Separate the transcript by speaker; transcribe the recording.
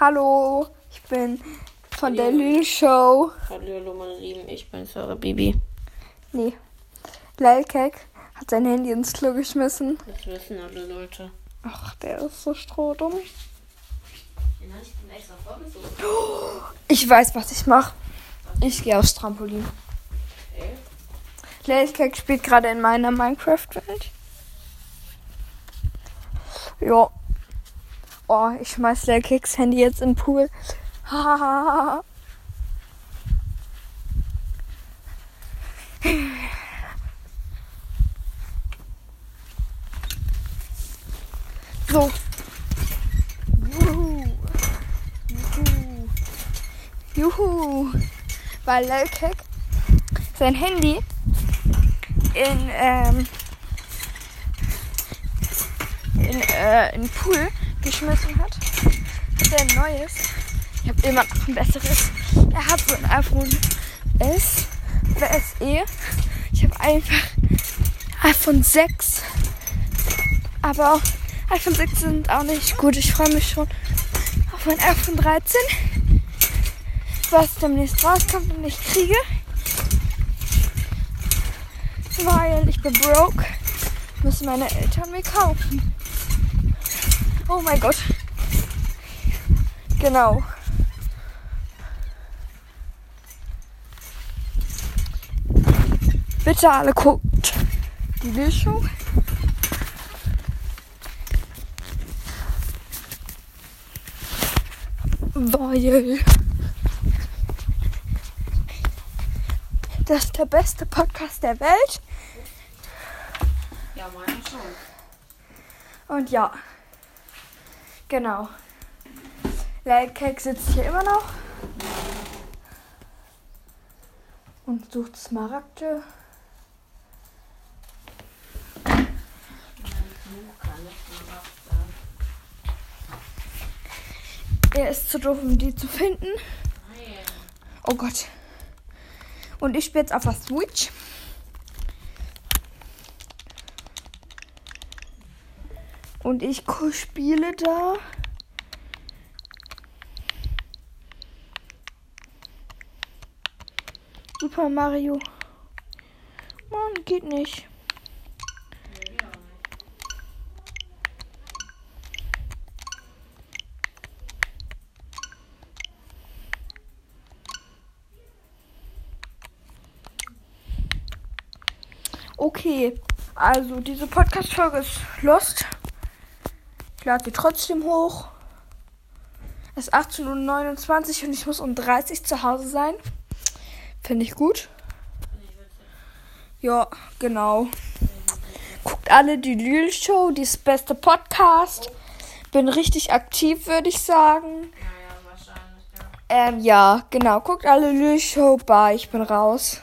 Speaker 1: Hallo, ich bin von der Lil Show.
Speaker 2: Hallo, meine Lieben, ich bin Sarah Bibi.
Speaker 1: Nee. Lelkek hat sein Handy ins Klo geschmissen.
Speaker 2: Das wissen alle Leute.
Speaker 1: Ach, der ist so strohdumm.
Speaker 2: Den hatte ich dann extra vorgesucht.
Speaker 1: Ich weiß, was ich mache. Ich gehe aufs Trampolin.
Speaker 2: Okay.
Speaker 1: Lelkek spielt gerade in meiner Minecraft-Welt. Ja. Oh, ich schmeiß Lelkeks Handy jetzt den Pool. So. Juhu. Juhu. Juhu. Weil Lelkek sein Handy in, ähm, in, äh, in Pool geschmissen hat. Hat er ein neues. Ich habe immer noch ein besseres. Er hat so ein iPhone S oder SE. Ich habe einfach iPhone 6. Aber iPhone 6 sind auch nicht gut. Ich freue mich schon auf mein iPhone 13. Was demnächst rauskommt und ich kriege. Weil ich bin broke. Müssen meine Eltern mir kaufen. Oh mein Gott. Genau. Bitte alle guckt die Bildschau. Weil das ist der beste Podcast der Welt.
Speaker 2: Ja, meiner schon.
Speaker 1: Und ja, genau. Lightcake sitzt hier immer noch und sucht Smaragde. Er ist zu doof, um die zu finden. Oh Gott. Und ich spiele jetzt auf der Switch. Und ich spiele da. Super Mario. Mann, geht nicht. Okay, also diese Podcast-Folge ist lost. Lade sie trotzdem hoch. Es ist 18.29 Uhr und ich muss um 30 zu Hause sein. Finde ich gut. Ja, genau. Guckt alle die Lül Show, die ist das beste Podcast. Bin richtig aktiv, würde ich sagen. Ähm, ja, genau. Guckt alle Lül Show. Bye, ich bin raus.